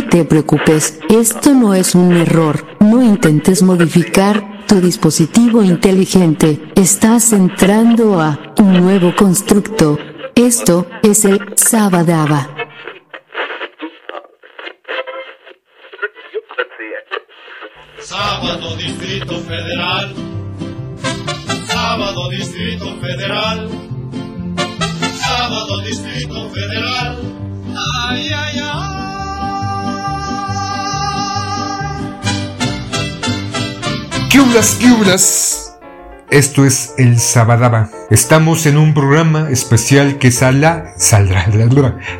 No te preocupes, esto no es un error. No intentes modificar tu dispositivo inteligente. Estás entrando a un nuevo constructo. Esto es el Sabadaba. Sábado Distrito Federal. Sábado Distrito Federal. Sábado Distrito Federal. Ay, ay, ay. ¿Qué Esto es el Sabadaba. Estamos en un programa especial que saldrá, saldrá,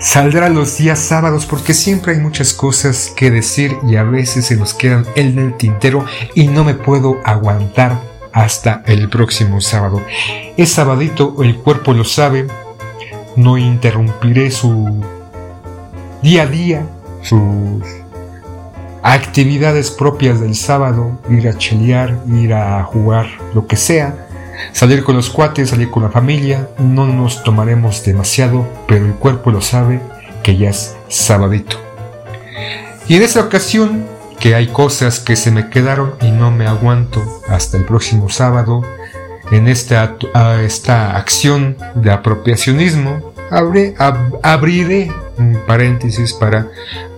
saldrá los días sábados porque siempre hay muchas cosas que decir y a veces se nos quedan en el tintero y no me puedo aguantar hasta el próximo sábado. Es sabadito, el cuerpo lo sabe, no interrumpiré su día a día, sus actividades propias del sábado, ir a chelear, ir a jugar, lo que sea, salir con los cuates, salir con la familia, no nos tomaremos demasiado, pero el cuerpo lo sabe que ya es sabadito. Y en esta ocasión, que hay cosas que se me quedaron y no me aguanto hasta el próximo sábado, en esta, esta acción de apropiacionismo, abriré un paréntesis para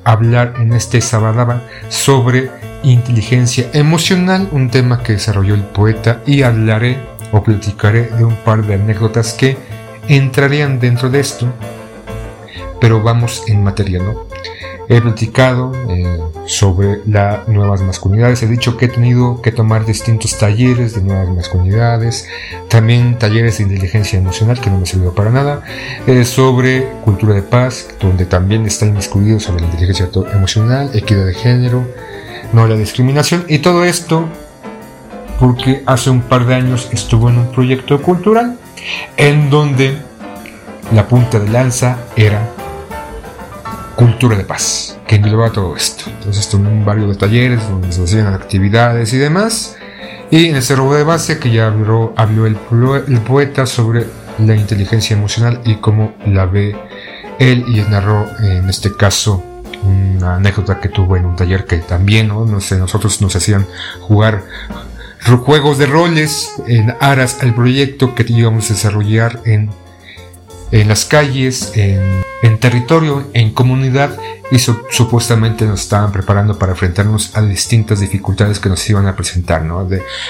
hablar en este Sabadaba sobre inteligencia emocional, un tema que desarrolló el poeta, y hablaré o platicaré de un par de anécdotas que entrarían dentro de esto, pero vamos en materia, ¿no? He platicado eh, sobre las nuevas masculinidades, he dicho que he tenido que tomar distintos talleres de nuevas masculinidades, también talleres de inteligencia emocional que no me sirvió para nada, eh, sobre cultura de paz, donde también está inmiscuido sobre la inteligencia emocional, equidad de género, no la discriminación y todo esto porque hace un par de años estuvo en un proyecto cultural en donde la punta de lanza era cultura de paz, que engloba todo esto. Entonces en varios de talleres donde se hacían actividades y demás. Y en ese robo de base que ya habló, el, poeta sobre la inteligencia emocional y cómo la ve él y narró en este caso una anécdota que tuvo en un taller que también, no sé, nosotros nos hacían jugar juegos de roles en aras al proyecto que íbamos a desarrollar en en las calles, en, territorio, en comunidad y supuestamente nos estaban preparando para enfrentarnos a distintas dificultades que nos iban a presentar. ¿no?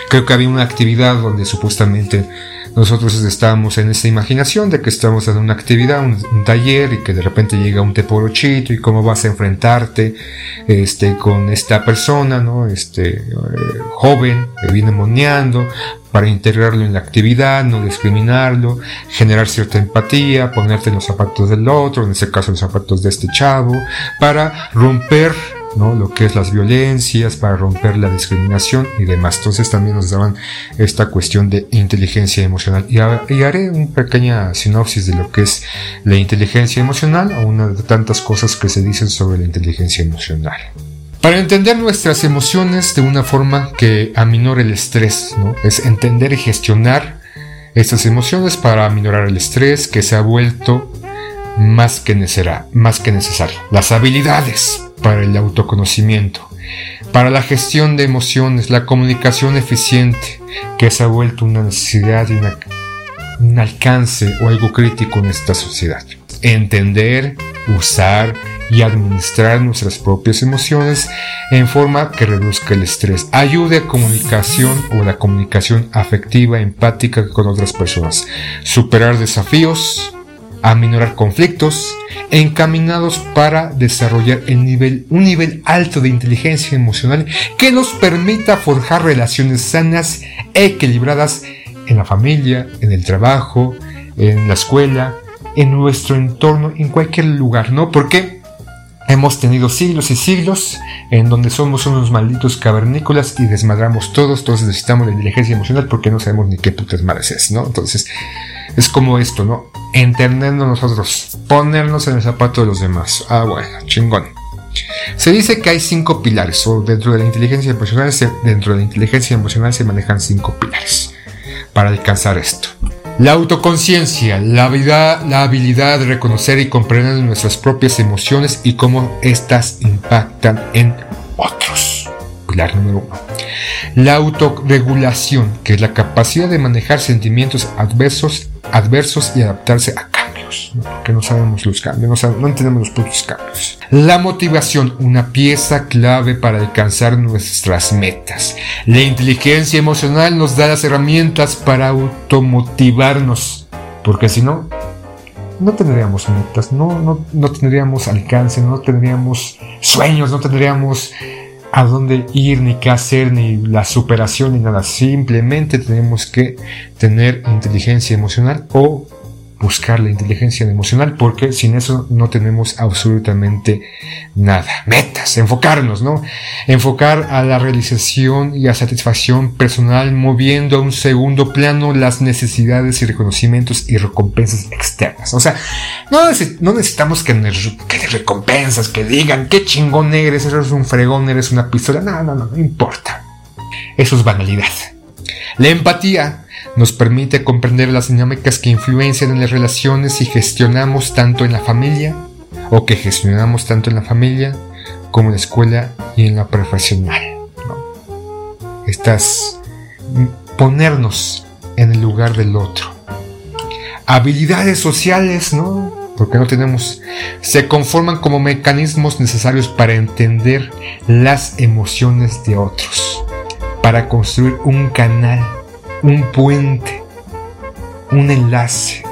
creo que había una actividad donde supuestamente nosotros estábamos en esa imaginación de que estamos en una actividad, un, taller y que de repente llega un teporochito y cómo vas a enfrentarte este, con esta persona, ¿no? Este, eh, joven que viene moneando para integrarlo en la actividad, no discriminarlo, generar cierta empatía, ponerte en los zapatos del otro, en este caso los zapatos de este chavo, para romper ¿no? lo que es las violencias, para romper la discriminación y demás. Entonces también nos daban esta cuestión de inteligencia emocional. Y, haré una pequeña sinopsis de lo que es la inteligencia emocional, o una de tantas cosas que se dicen sobre la inteligencia emocional. Para entender nuestras emociones de una forma que aminore el estrés, es entender y gestionar estas emociones para aminorar el estrés que se ha vuelto más que, más que necesario. Las habilidades para el autoconocimiento, para la gestión de emociones, la comunicación eficiente, que se ha vuelto una necesidad y un alcance o algo crítico en esta sociedad. Entender, usar y administrar nuestras propias emociones en forma que reduzca el estrés, ayude a comunicación o la comunicación afectiva, empática con otras personas, superar desafíos, aminorar conflictos, encaminados para desarrollar un nivel alto de inteligencia emocional que nos permita forjar relaciones sanas, equilibradas en la familia, en el trabajo, en la escuela, en nuestro entorno, en cualquier lugar, ¿no? Porque hemos tenido siglos y siglos en donde somos unos malditos cavernícolas y desmadramos todos, todos necesitamos la inteligencia emocional porque no sabemos ni qué putas madres es, ¿no? Entonces, es como esto, ¿no? Entendiendo nosotros, ponernos en el zapato de los demás. Ah, bueno, chingón. Se dice que hay cinco pilares, o dentro de la inteligencia emocional, dentro de la inteligencia emocional se manejan cinco pilares para alcanzar esto. La autoconciencia, la habilidad, de reconocer y comprender nuestras propias emociones y cómo éstas impactan en otros. Pilar número uno. La autorregulación, que es la capacidad de manejar sentimientos adversos, adversos y adaptarse a cambios, porque no sabemos los cambios, no, entendemos los propios cambios. La motivación, una pieza clave para alcanzar nuestras metas. La inteligencia emocional nos da las herramientas para automotivarnos, porque si no, no tendríamos metas, no, no, no tendríamos alcance, no tendríamos sueños, no tendríamos a dónde ir, ni qué hacer, ni la superación, ni nada. Simplemente tenemos que tener inteligencia emocional o buscar la inteligencia emocional porque sin eso no tenemos absolutamente nada. Metas, enfocarnos, ¿no? Enfocar a la realización y a satisfacción personal moviendo a un segundo plano las necesidades y reconocimientos y recompensas externas. O sea, no, necesitamos que, que recompensas, que digan qué chingón eres, eres un fregón, eres una pistola. No, no, no, no importa. Eso es banalidad. La empatía nos permite comprender las dinámicas que influencian en las relaciones y gestionamos tanto en la familia o que gestionamos tanto en la familia como en la escuela y en la profesional. Estas ponernos en el lugar del otro. Habilidades sociales, ¿no? Porque no tenemos, se conforman como mecanismos necesarios para entender las emociones de otros, para construir un canal un puente, un enlace,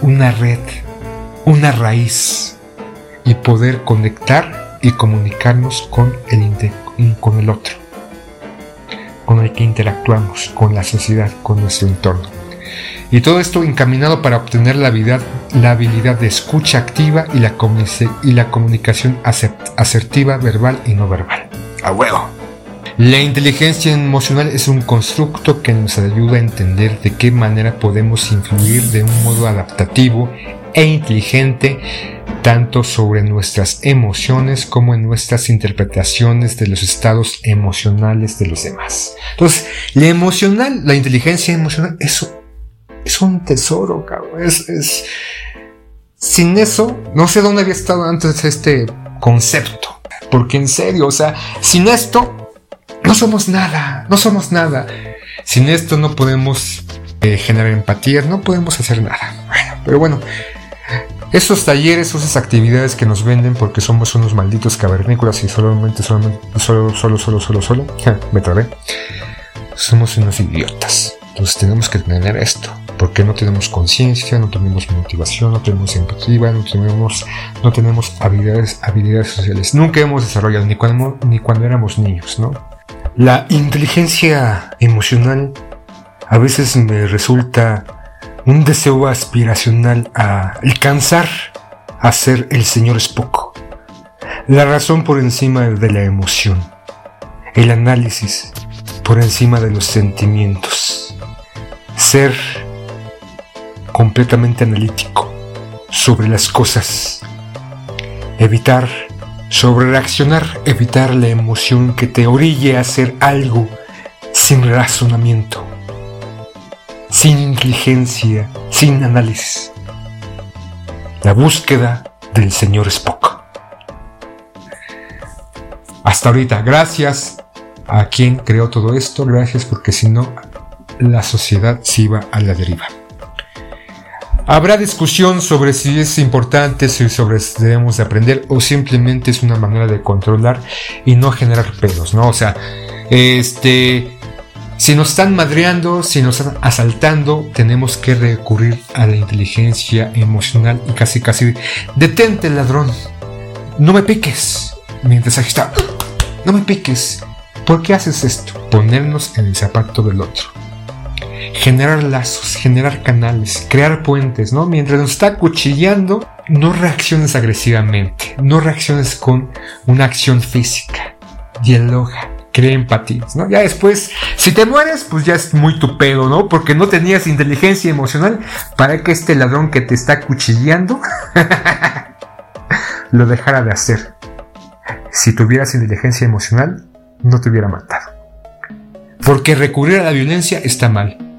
una red, una raíz y poder conectar y comunicarnos con el, con el otro, con el que interactuamos, con la sociedad, con nuestro entorno. Y todo esto encaminado para obtener la habilidad, la habilidad de escucha activa y la, y la comunicación asertiva, verbal y no verbal. A huevo. La inteligencia emocional es un constructo que nos ayuda a entender de qué manera podemos influir de un modo adaptativo e inteligente tanto sobre nuestras emociones como en nuestras interpretaciones de los estados emocionales de los demás. Entonces, la emocional, la inteligencia emocional, es un tesoro, cabrón. Es, sin eso, no sé dónde había estado antes este concepto. Porque en serio, o sea, sin esto, no somos nada, no somos nada. Sin esto no podemos eh, generar empatía, no podemos hacer nada. Pero bueno, esos talleres, esas actividades que nos venden porque somos unos malditos cavernícolas y solamente, solamente, solo, solo, solo, solo, solo, me trabé. Somos unos idiotas. Entonces tenemos que tener esto. Porque no tenemos conciencia, no tenemos motivación, no tenemos empatía, no tenemos, no tenemos habilidades, habilidades sociales. Nunca hemos desarrollado ni cuando, ni cuando éramos niños, ¿no? La inteligencia emocional a veces me resulta un deseo aspiracional a alcanzar a ser el señor Spock. La razón por encima de la emoción. El análisis por encima de los sentimientos. Ser completamente analítico sobre las cosas. Evitar sobre reaccionar, evitar la emoción que te orille a hacer algo sin razonamiento, sin inteligencia, sin análisis. La búsqueda del señor Spock. Hasta ahorita, gracias a quien creó todo esto, gracias porque si no, la sociedad se iba a la deriva. Habrá discusión sobre si es importante, si sobre si debemos de aprender o simplemente es una manera de controlar y no generar pedos, ¿no? O sea, este, si nos están madreando, si nos están asaltando, tenemos que recurrir a la inteligencia emocional y casi casi detente ladrón, no me piques, mientras está, no me piques, ¿por qué haces esto? Ponernos en el zapato del otro generar lazos, generar canales, crear puentes, ¿no? Mientras nos está cuchillando, no reacciones agresivamente, no reacciones con una acción física, dialoga, crea empatías, ¿no? Ya después, si te mueres, pues ya es muy tu pedo, ¿no? Porque no tenías inteligencia emocional para que este ladrón que te está cuchillando lo dejara de hacer. Si tuvieras inteligencia emocional, no te hubiera matado. Porque recurrir a la violencia está mal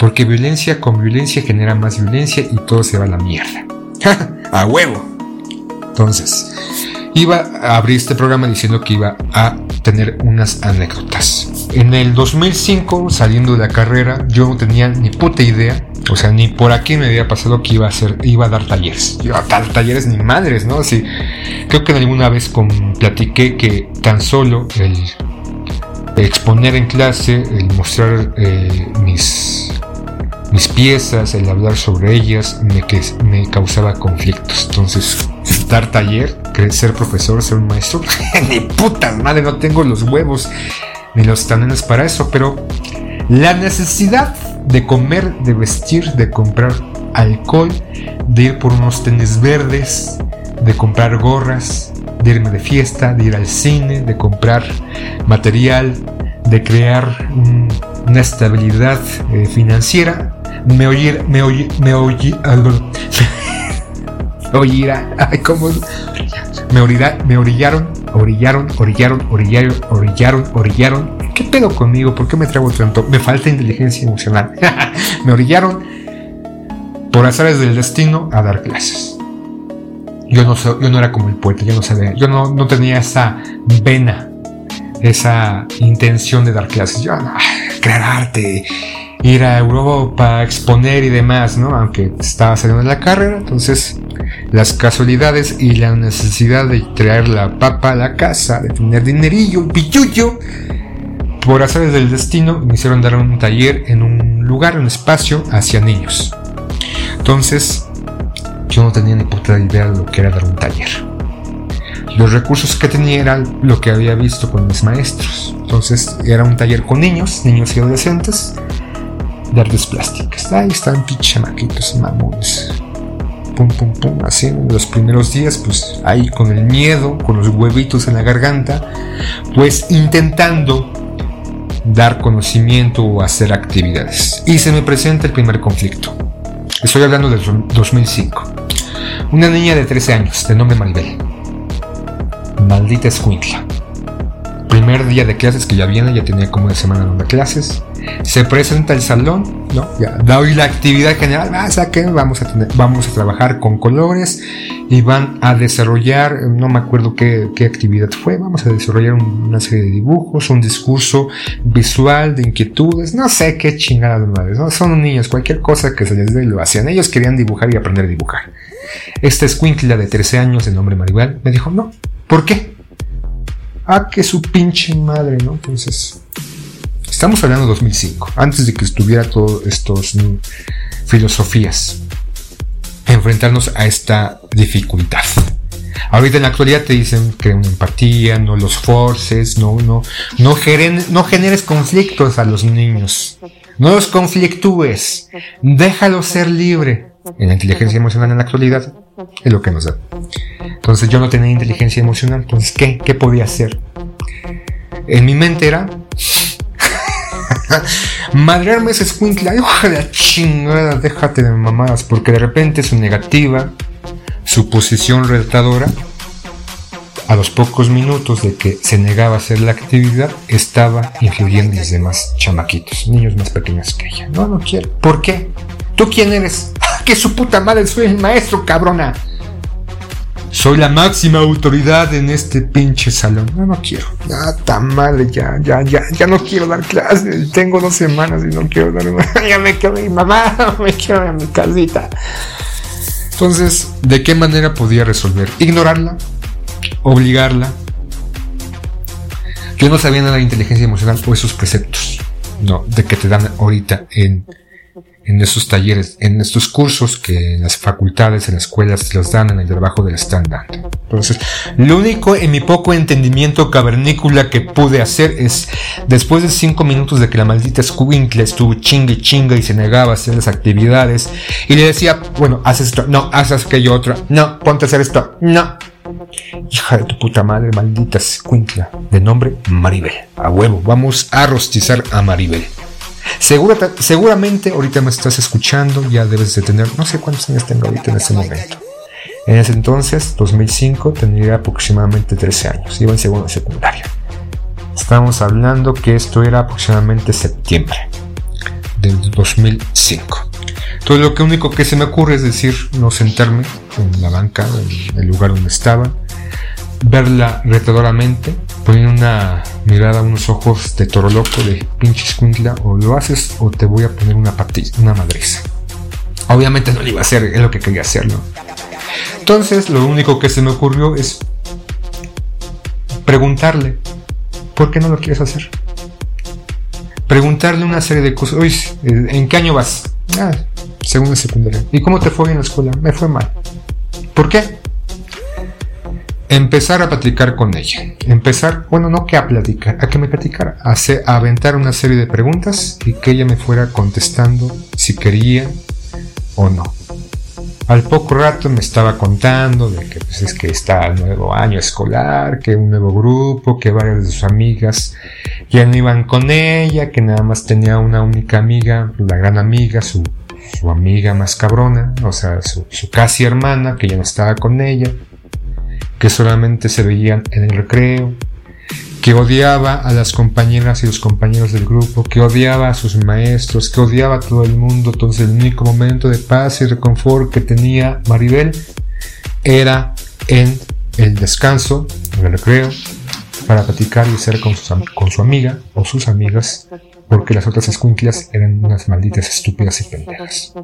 Porque violencia con violencia genera más violencia y todo se va a la mierda. a huevo. Entonces, iba a abrir este programa diciendo que iba a tener unas anécdotas. En el 2005, saliendo de la carrera, yo no tenía ni puta idea, o sea, ni por aquí me había pasado que iba a hacer, iba a dar talleres. Yo a dar talleres ni madres, ¿no? Así, creo que alguna vez con, platiqué que tan solo el exponer en clase, el mostrar eh, mis mis piezas, el hablar sobre ellas, me, que, me causaba conflictos. Entonces, dar taller, ser profesor, ser un maestro, ni puta madre, no tengo los huevos ni los talones para eso, pero la necesidad de comer, de vestir, de comprar alcohol, de ir por unos tenis verdes, de comprar gorras, de irme de fiesta, de ir al cine, de comprar material, de crear una estabilidad eh, financiera, me oí, me oí, me oí, me ¿cómo? Me orirá, me orillaron, orillaron, orillaron, orillaron, orillaron, orillaron. ¿Qué pedo conmigo? ¿Por qué me traigo tanto? Me falta inteligencia emocional. me orillaron por azares del destino a dar clases. Yo no, yo no era como el poeta, yo no sabía, yo no, no tenía esa vena, esa intención de dar clases. Yo, no, crear arte, ir a Europa a exponer y demás, ¿no? Aunque estaba saliendo de la carrera, entonces las casualidades y la necesidad de traer la papa a la casa, de tener dinerillo, pilluyo, por azares del destino, me hicieron dar un taller en un lugar, un espacio hacia niños. Entonces, yo no tenía ni puta idea de lo que era dar un taller. Los recursos que tenía eran lo que había visto con mis maestros. Entonces, era un taller con niños, niños y adolescentes, de artes plásticas. Ahí están pinches maquitos mamones. Pum, pum, pum. Así en los primeros días, pues ahí con el miedo, con los huevitos en la garganta, pues intentando dar conocimiento o hacer actividades. Y se me presenta el primer conflicto. Estoy hablando del 2005. Una niña de 13 años, de nombre Maribel. Maldita escuintla. Primer día de clases que ya viene, ya tenía como una semana de clases se presenta el salón, ¿no? Ya da hoy la actividad general, ah, saquen, vamos a vamos a trabajar con colores y van a desarrollar, no me acuerdo qué, actividad fue, vamos a desarrollar una serie de dibujos, un discurso visual de inquietudes, no sé qué chingada de madres, ¿no? Son niños, cualquier cosa que se les dé lo hacían. Ellos querían dibujar y aprender a dibujar. Esta escuincla de 13 años, de nombre Maribel, me dijo, no, ¿por qué? Ah, que su pinche madre, ¿no? Entonces, Estamos hablando de 2005, antes de que estuviera todas estas filosofías. Enfrentarnos a esta dificultad. Ahorita en la actualidad te dicen que una empatía, no los forces, no, no, no, no generes conflictos a los niños. No los conflictúes. Déjalo ser libre. En la inteligencia emocional en la actualidad es lo que nos da. Entonces yo no tenía inteligencia emocional. Entonces, ¿qué? ¿Qué podía hacer? En mi mente era Madrearme ese escuincla, ojalá chingada, déjate de mamadas, porque de repente su negativa, su posición retadora, a los pocos minutos de que se negaba a hacer la actividad, estaba influyendo en los demás chamaquitos, niños más pequeños que ella. No, no quiero. ¿Por qué? ¿Tú quién eres? Que su puta madre soy el maestro, cabrona. Soy la máxima autoridad en este pinche salón. No, no quiero. Ya, tan mal, ya, ya, ya, ya no quiero dar clases. Tengo dos semanas y no quiero dar. ya me quiero mi mamá, me quiero a mi casita. Entonces, ¿de qué manera podía resolver? ¿Ignorarla? ¿Obligarla? Yo no sabía nada de inteligencia emocional o esos preceptos, no, de que te dan ahorita en en estos talleres, en estos cursos que en las facultades, en las escuelas los dan en el trabajo del están dando. Entonces, lo único en mi poco entendimiento cavernícola que pude hacer es, después de cinco minutos de que la maldita Squinkle estuvo chingue chinga y se negaba a hacer las actividades, y le decía, bueno, haz esto, no, haz aquello otro, no, ponte a hacer esto, no. Hija de tu puta madre, maldita Squinkla, de nombre Maribel. A huevo, vamos a rostizar a Maribel seguramente ahorita me estás escuchando, ya debes de tener, no sé cuántos años tengo ahorita en este momento. En ese entonces, 2005, tendría aproximadamente 13 años, iba en segundo secundaria. Estamos hablando que esto era aproximadamente septiembre del 2005. Todo lo único que se me ocurre es decir, no sentarme en la banca, en el lugar donde estaba, verla retadoramente, una mirada, unos ojos de toro loco, de pinche escuintla, o lo haces o te voy a poner una patilla, una madriza. Obviamente no lo iba a hacer, es lo que quería hacerlo. Entonces, lo único que se me ocurrió es preguntarle, ¿por qué no lo quieres hacer? Preguntarle una serie de cosas. Oye, ¿en qué año vas? Ah, segunda secundaria. ¿Y cómo te fue en la escuela? Me fue mal. ¿Por qué? Empezar a platicar con ella. Empezar, bueno, no que a platicar, a que me platicara. A, a aventar una serie de preguntas y que ella me fuera contestando si quería o no. Al poco rato me estaba contando de que pues, es que está el nuevo año escolar, que un nuevo grupo, que varias de sus amigas ya no iban con ella, que nada más tenía una única amiga, la gran amiga, su, su amiga más cabrona, o sea, su, su casi hermana, que ya no estaba con ella, que solamente se veían en el recreo, que odiaba a las compañeras y los compañeros del grupo, que odiaba a sus maestros, que odiaba a todo el mundo. Entonces el único momento de paz y reconfort que tenía Maribel era en el descanso, en el recreo, para platicar y ser con su, amiga o sus amigas, porque las otras escuinclas eran unas malditas estúpidas y pendejas.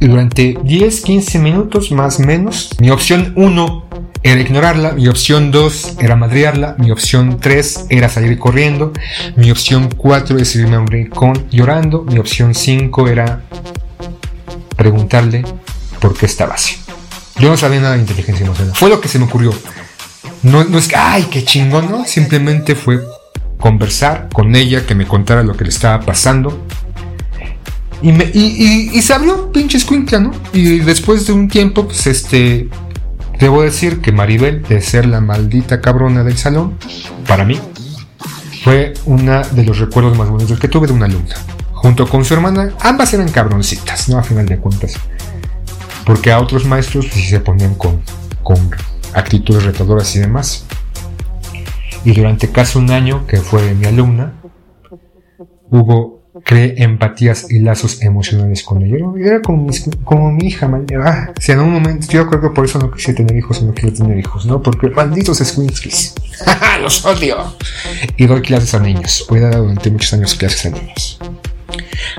Durante 10, 15 minutos más o menos, mi opción 1 era ignorarla, mi opción 2 era madrearla, mi opción 3 era salir corriendo, mi opción 4 es irme a un rincón llorando, mi opción 5 era preguntarle por qué estaba así. Yo no sabía nada de inteligencia emocional. Fue lo que se me ocurrió. No, no es que, ay, qué chingón, no. Simplemente fue conversar con ella, que me contara lo que le estaba pasando. Y, me, y, se abrió pinche escuincla, ¿no? Y después de un tiempo, pues este, Debo decir que Maribel, de ser la maldita cabrona del salón, para mí, fue uno de los recuerdos más bonitos que tuve de una alumna. Junto con su hermana, ambas eran cabroncitas, ¿no? A final de cuentas. Porque a otros maestros sí se ponían con, con actitudes retadoras y demás. Y durante casi un año que fue mi alumna, hubo cree empatías y lazos emocionales con ella. Era como, mi hija, ah, si en un momento, yo creo que por eso no quise tener hijos o no quiero tener hijos, ¿no? Porque malditos squinskis, los odio. Y doy clases a niños, voy a dar durante muchos años clases a niños.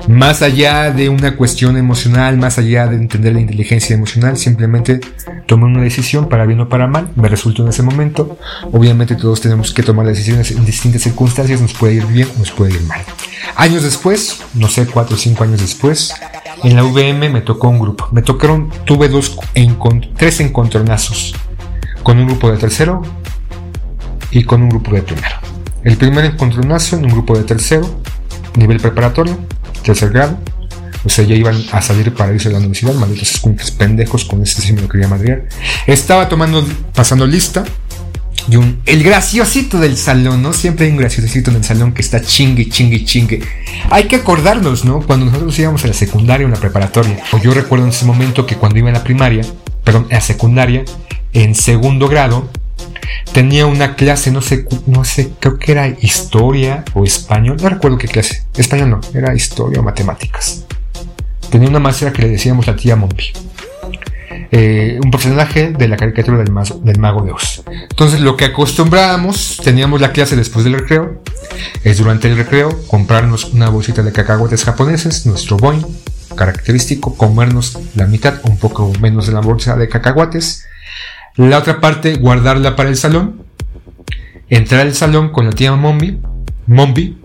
Más allá de una cuestión emocional, más allá de entender la inteligencia emocional, simplemente tomé una decisión para bien o para mal, me resultó en ese momento. Obviamente todos tenemos que tomar decisiones en distintas circunstancias, nos puede ir bien o nos puede ir mal. Años después, no sé, cuatro o cinco años después, en la VM me tocó un grupo. Me tocaron, tuve dos, tres encontronazos con un grupo de tercero y con un grupo de primero. El primer encontronazo en un grupo de tercero, nivel preparatorio, tercer grado. O sea, ya iban a salir para irse a la universidad, malditos escuincles pendejos, con este sí me lo quería madrear. Estaba tomando, pasando lista, y un, el graciosito del salón, ¿no? Siempre hay un graciosito en el salón que está chingue, chingue, chingue. Hay que acordarnos, ¿no? Cuando nosotros íbamos a la secundaria o en la preparatoria. O yo recuerdo en ese momento que cuando iba en la primaria, perdón, la secundaria, en segundo grado, tenía una clase, no sé, no sé, creo que era historia o español, no recuerdo qué clase, español no, era historia o matemáticas. Tenía una maestra que le decíamos la tía Mompi. Eh, un personaje de la caricatura del, mago de Oz. Entonces lo que acostumbrábamos, teníamos la clase después del recreo, es durante el recreo comprarnos una bolsita de cacahuetes japoneses, nuestro boing característico, comernos la mitad, un poco menos de la bolsa de cacahuates, la otra parte guardarla para el salón, entrar al salón con la tía Mombi, Mombi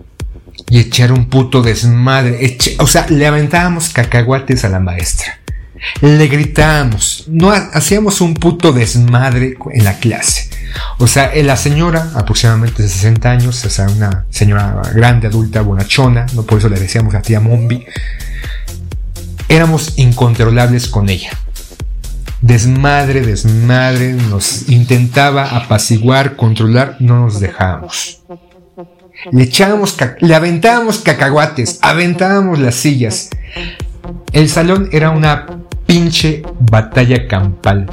y echar un puto desmadre, o sea, le aventábamos cacahuates a la maestra. Le gritábamos, no hacíamos un puto desmadre en la clase. O sea, la señora, aproximadamente de 60 años, o sea, una señora grande, adulta, bonachona, no por eso le decíamos a tía Mombi, éramos incontrolables con ella. Desmadre, desmadre, nos intentaba apaciguar, controlar, no nos dejábamos. Le echábamos, le aventábamos cacahuates, aventábamos las sillas. El salón era una pinche batalla campal.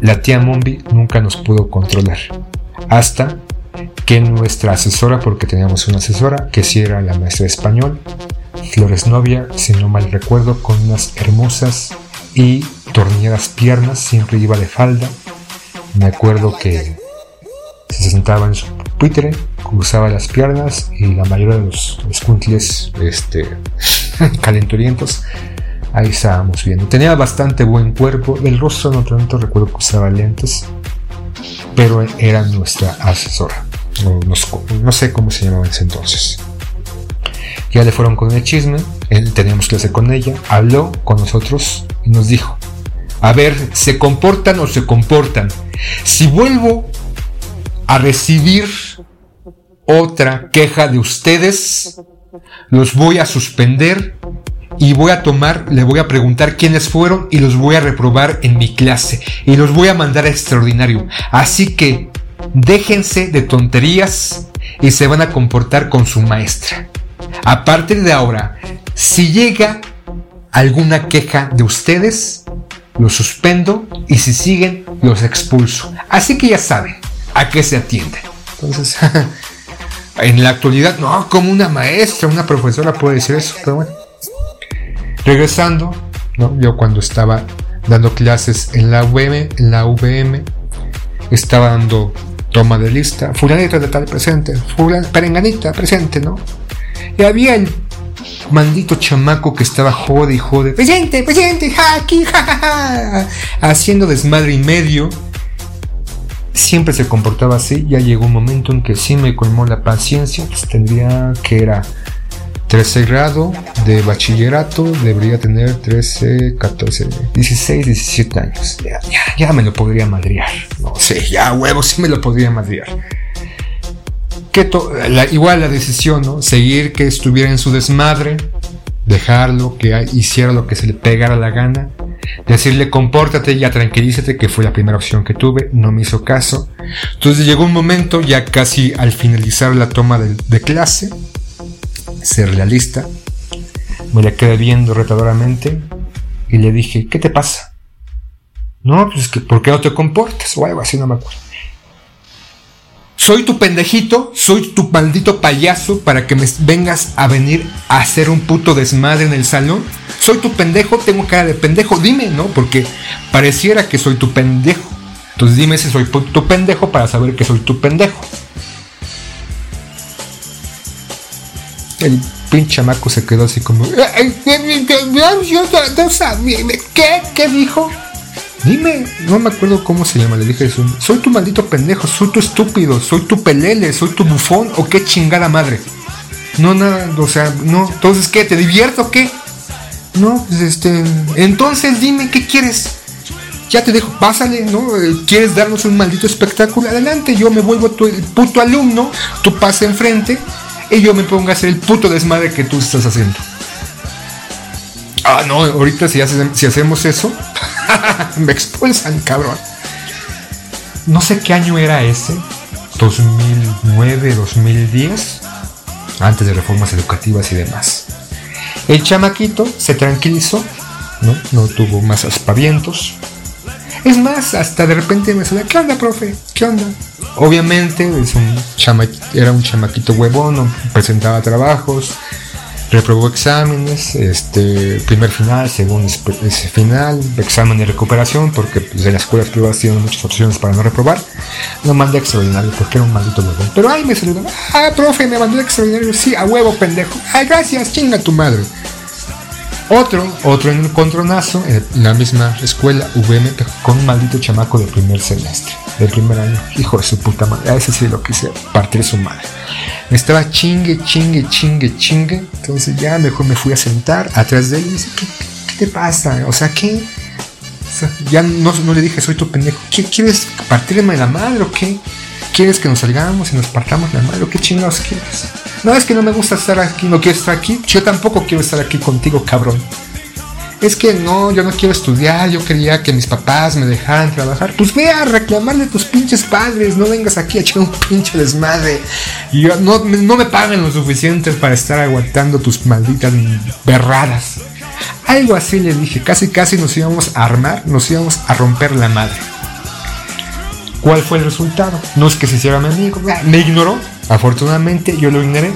La tía Mombi nunca nos pudo controlar. Hasta que nuestra asesora, porque teníamos una asesora, que sí era la maestra de español, Flores Novia, si no mal recuerdo, con unas hermosas y torneadas piernas, siempre iba de falda. Me acuerdo que se sentaba en su pupitre, cruzaba las piernas y la mayoría de los escuintles este, calenturientos ahí estábamos viendo. Tenía bastante buen cuerpo, el rostro no tanto, recuerdo que usaba lentes, pero era nuestra asesora. No, no sé cómo se llamaba en ese entonces. Ya le fueron con el chisme, él, teníamos clase con ella, habló con nosotros y nos dijo, a ver, ¿se comportan o se comportan? Si vuelvo a recibir otra queja de ustedes, los voy a suspender y voy a tomar, le voy a preguntar quiénes fueron y los voy a reprobar en mi clase y los voy a mandar a extraordinario. Así que déjense de tonterías y se van a comportar con su maestra. A partir de ahora, si llega alguna queja de ustedes, los suspendo y si siguen, los expulso. Así que ya saben a qué se atiende. Entonces, en la actualidad, no, como una maestra, una profesora puede decir eso, pero bueno. Regresando, ¿no? yo cuando estaba dando clases en la VM, en la VM, estaba dando toma de lista, fulanito de tal presente, fulan, perenganita presente, ¿no? Y había el maldito chamaco que estaba jode y jode, presente, presente, ja, aquí, ja, haciendo desmadre y medio. Siempre se comportaba así, ya llegó un momento en que sí me colmó la paciencia, pues tendría que era 13 grado de bachillerato, debería tener 13, 14, 16, 17 años. Ya, ya, me lo podría madrear. No sé, ya huevo, sí me lo podría madrear. Que igual la decisión, ¿no? Seguir que estuviera en su desmadre, dejarlo, que hiciera lo que se le pegara la gana, decirle compórtate, ya tranquilízate, que fue la primera opción que tuve, no me hizo caso. Entonces llegó un momento, ya casi al finalizar la toma de clase, ser realista. Me la quedé viendo retadoramente y le dije, ¿qué te pasa? No, pues que, ¿por qué no te comportas? O algo así, no me acuerdo. Soy tu pendejito, soy tu maldito payaso para que me vengas a venir a hacer un puto desmadre en el salón. Soy tu pendejo, tengo cara de pendejo, dime, ¿no? Porque pareciera que soy tu pendejo. Entonces dime si soy tu pendejo para saber que soy tu pendejo. El pinche chamaco se quedó así como. ¿Qué? ¿Qué dijo? Dime, no me acuerdo cómo se llama. Le dije. Soy tu maldito pendejo, soy tu estúpido, soy tu pelele, soy tu bufón o qué chingada madre. No, nada, o sea, no. Entonces, ¿qué? ¿Te divierto o qué? No, pues este. Entonces dime, ¿qué quieres? Ya te dejo, pásale, ¿no? ¿Quieres darnos un maldito espectáculo? Adelante, yo me vuelvo tu puto alumno, tú pasa enfrente y yo me pongo a hacer el puto desmadre que tú estás haciendo. Ah, no, ahorita si, si hacemos eso, me expulsan, cabrón. No sé qué año era ese, 2009, 2010, antes de reformas educativas y demás. El chamaquito se tranquilizó, ¿no? No tuvo más aspavientos, es más, hasta de repente me sale, ¿qué onda, profe? ¿Qué onda? Obviamente es un era un chamaquito huevón, presentaba trabajos, reprobó exámenes, este, primer final, segundo final, examen de recuperación, porque pues, en las escuelas privadas tienen muchas opciones para no reprobar. Lo mandé extraordinario porque era un maldito huevón. Pero ahí me salió, ah, profe, me mandó extraordinario, sí, a huevo, pendejo. Ay, gracias, chinga tu madre. Otro, otro en un contronazo, en la misma escuela, VM, con un maldito chamaco de primer semestre, del primer año. Hijo de su puta madre, a ese sí lo quise partir su madre. Me estaba chingue, chingue, chingue, chingue. Entonces ya mejor me fui a sentar atrás de él y dice, ¿qué, te pasa? O sea, ¿qué? ya no, no, le dije, soy tu pendejo. ¿Qué, ¿Quieres partirme la madre o qué? ¿Quieres que nos salgamos y nos partamos la madre? ¿Qué chingados quieres? No es que no me gusta estar aquí, no quiero estar aquí. Yo tampoco quiero estar aquí contigo, cabrón. Es que no, yo no quiero estudiar, yo quería que mis papás me dejaran trabajar. Pues ve a reclamarle a tus pinches padres, no vengas aquí a echar un pinche desmadre. Y yo, no, no me pagan lo suficiente para estar aguantando tus malditas berradas. Algo así le dije, casi casi nos íbamos a armar, nos íbamos a romper la madre. ¿Cuál fue el resultado? No es que se hiciera mi amigo, me ignoró, Afortunadamente yo lo ignoré.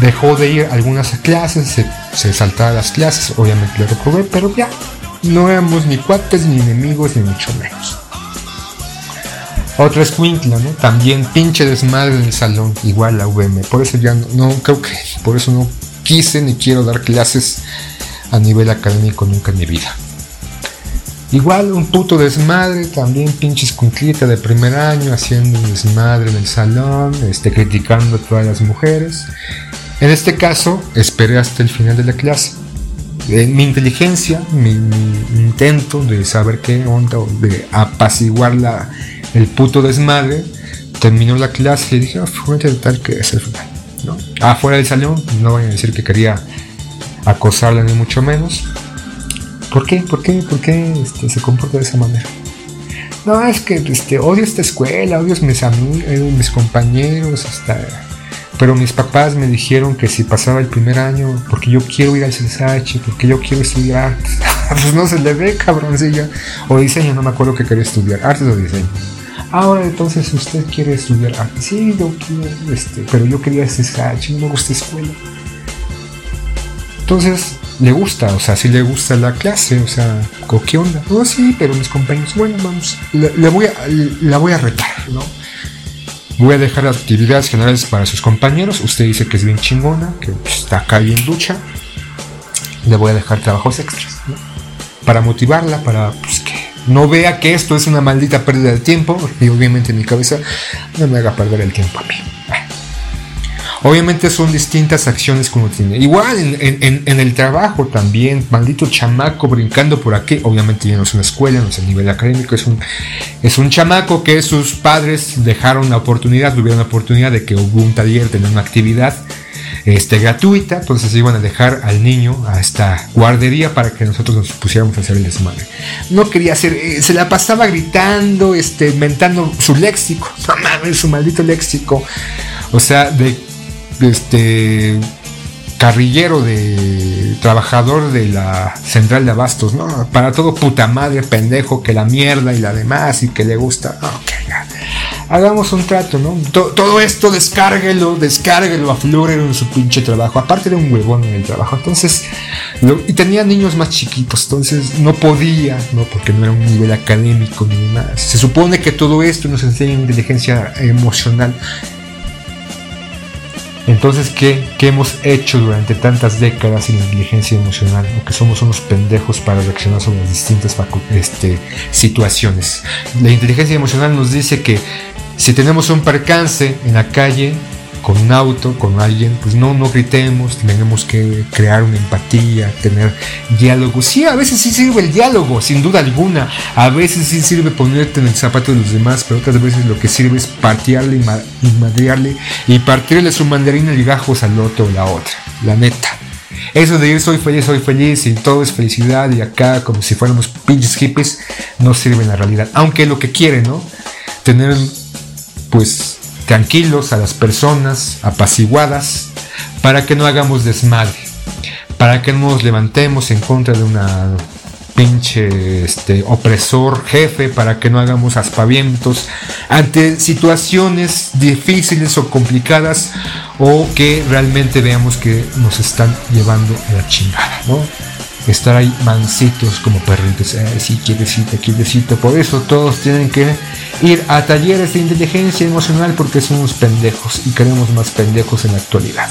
Dejó de ir algunas clases, se, saltaba las clases, obviamente lo reprobé, pero ya no éramos ni cuates ni enemigos, ni mucho menos. Otra es ¿no? También pinche desmadre en el salón, igual la VM. Por eso ya no, creo que por eso no quise ni quiero dar clases a nivel académico nunca en mi vida. Igual un puto desmadre, también pinches cunclita de primer año haciendo un desmadre en el salón, este, criticando a todas las mujeres. En este caso, esperé hasta el final de la clase. Eh, mi inteligencia, mi, intento de saber qué onda, de apaciguar la, el puto desmadre, terminó la clase y dije, oh, de tal que es el final. ¿no? Afuera del salón, no voy a decir que quería acosarla ni mucho menos. ¿Por qué? ¿Por qué? ¿Por qué este, se comporta de esa manera? No, es que este, odio esta escuela, odio mis amigos, mis compañeros, hasta... Pero mis papás me dijeron que si pasaba el primer año, porque yo quiero ir al CSH, porque yo quiero estudiar artes. pues no se le ve, cabroncilla. O diseño, no me acuerdo que quería estudiar, artes o diseño. Ahora entonces usted quiere estudiar artes. Sí, yo quiero, este, pero yo quería CSH, no me gusta escuela. Entonces, le gusta, o sea, si le gusta la clase, o sea, ¿qué onda? No, sí, pero mis compañeros, bueno, vamos, le, voy a, la voy a retar, ¿no? Voy a dejar actividades generales para sus compañeros. Usted dice que es bien chingona, que está acá bien ducha. Le voy a dejar trabajos extras. Para motivarla, para pues, que no vea que esto es una maldita pérdida de tiempo. Y obviamente en mi cabeza no me haga perder el tiempo a mí. Obviamente son distintas acciones que uno tiene. Igual en, el trabajo también, maldito chamaco brincando por aquí. Obviamente ya no es una escuela, no es a nivel académico, es un, es un chamaco que sus padres dejaron la oportunidad, tuvieron la oportunidad de que hubo un taller, tener una actividad este, gratuita, entonces iban a dejar al niño a esta guardería para que nosotros nos pusiéramos a hacer el desmadre. No quería hacer, eh, se la pasaba gritando, este, inventando su léxico, su maldito léxico. O sea, de este carrillero de trabajador de la central de abastos, ¿no? Para todo puta madre, pendejo, que la mierda y la demás y que le gusta. Ok, Hagamos un trato, ¿no? todo esto descárguelo, descárguelo, aflórelo en su pinche trabajo. Aparte de un huevón en el trabajo. Entonces, y tenía niños más chiquitos, entonces no podía, ¿no? Porque no era un nivel académico ni más. Se supone que todo esto nos enseña inteligencia emocional entonces, ¿qué, hemos hecho durante tantas décadas sin inteligencia emocional? O que somos unos pendejos para reaccionar sobre las distintas este, situaciones. La inteligencia emocional nos dice que si tenemos un percance en la calle, con un auto, con alguien, pues no, no gritemos, tenemos que crear una empatía, tener diálogo. Sí, a veces sí sirve el diálogo, sin duda alguna. A veces sí sirve ponerte en el zapato de los demás, pero otras veces lo que sirve es partirle y, madrearle y partirle su mandarina y gajos al otro o la otra. La neta. Eso de ir soy feliz, soy feliz y todo es felicidad y acá como si fuéramos pinches hippies no sirve en la realidad. Aunque lo que quiere, ¿no? Tener pues tranquilos a las personas, apaciguadas, para que no hagamos desmadre, para que no nos levantemos en contra de una pinche este, opresor jefe, para que no hagamos aspavientos ante situaciones difíciles o complicadas o que realmente veamos que nos están llevando a la chingada, ¿no? Estar ahí mansitos como perritos. Eh, sí, quietecito, quietecito. Por eso todos tienen que ir a talleres de inteligencia emocional porque somos pendejos y queremos más pendejos en la actualidad.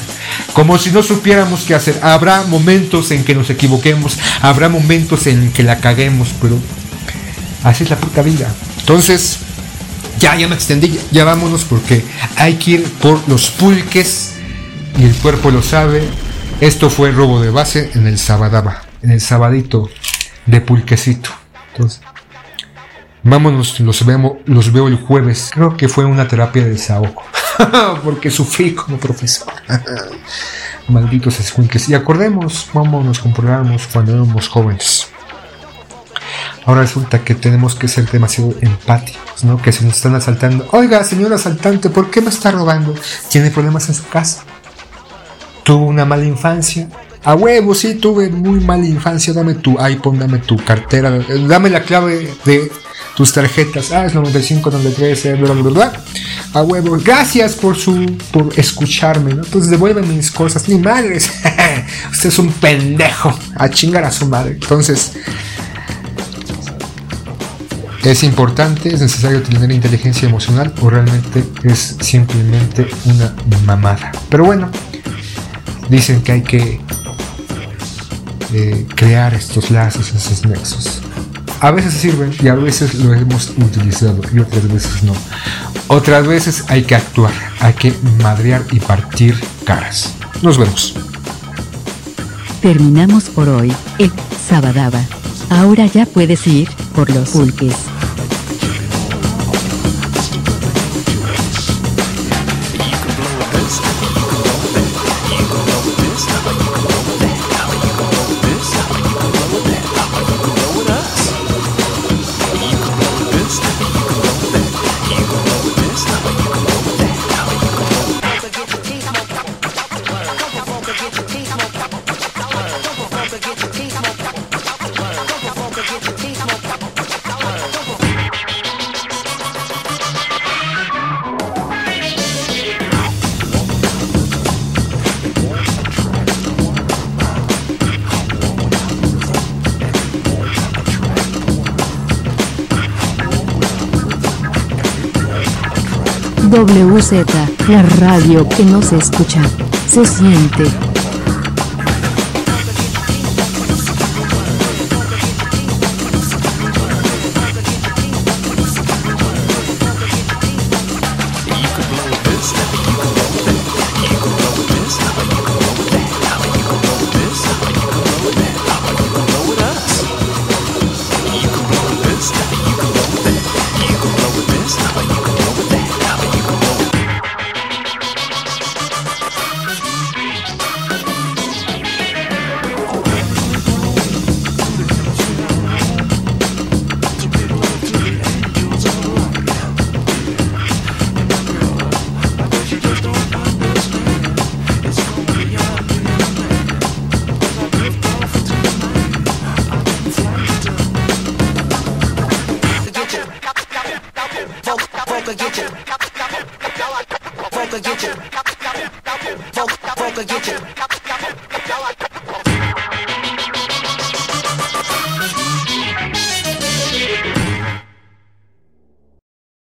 Como si no supiéramos qué hacer. Habrá momentos en que nos equivoquemos, habrá momentos en que la caguemos, pero así es la puta vida. Entonces, ya, ya me extendí, ya vámonos porque hay que ir por los pulques y el cuerpo lo sabe. Esto fue robo de base en el Sabadaba el sabadito de pulquecito. Entonces, vámonos, los, vemos, los veo el jueves. Creo que fue una terapia de desahogo. Porque sufrí como profesor. Malditos escuinques. Y acordemos, vámonos, comprobamos cuando éramos jóvenes. Ahora resulta que tenemos que ser demasiado empáticos, ¿no? Que se nos están asaltando. Oiga, señor asaltante, ¿por qué me está robando? ¿Tiene problemas en su casa? ¿Tuvo una mala infancia? A huevo, sí, tuve muy mala infancia. Dame tu iPhone, dame tu cartera, dame la clave de tus tarjetas. Ah, es 95, 93, bla, bla, bla. a huevo. Gracias por su por escucharme, ¿no? Entonces devuélveme mis cosas. Ni madres. Usted es un pendejo. A chingar a su madre. Entonces, ¿Es importante? ¿Es necesario tener inteligencia emocional? ¿O realmente es simplemente una mamada? Pero bueno, dicen que hay que eh, crear estos lazos, esos nexos. A veces sirven y a veces lo hemos utilizado y otras veces no. Otras veces hay que actuar, hay que madrear y partir caras. Nos vemos. Terminamos por hoy, el Sabadaba. Ahora ya puedes ir por los pulques. WZ, la radio que no se escucha, se siente.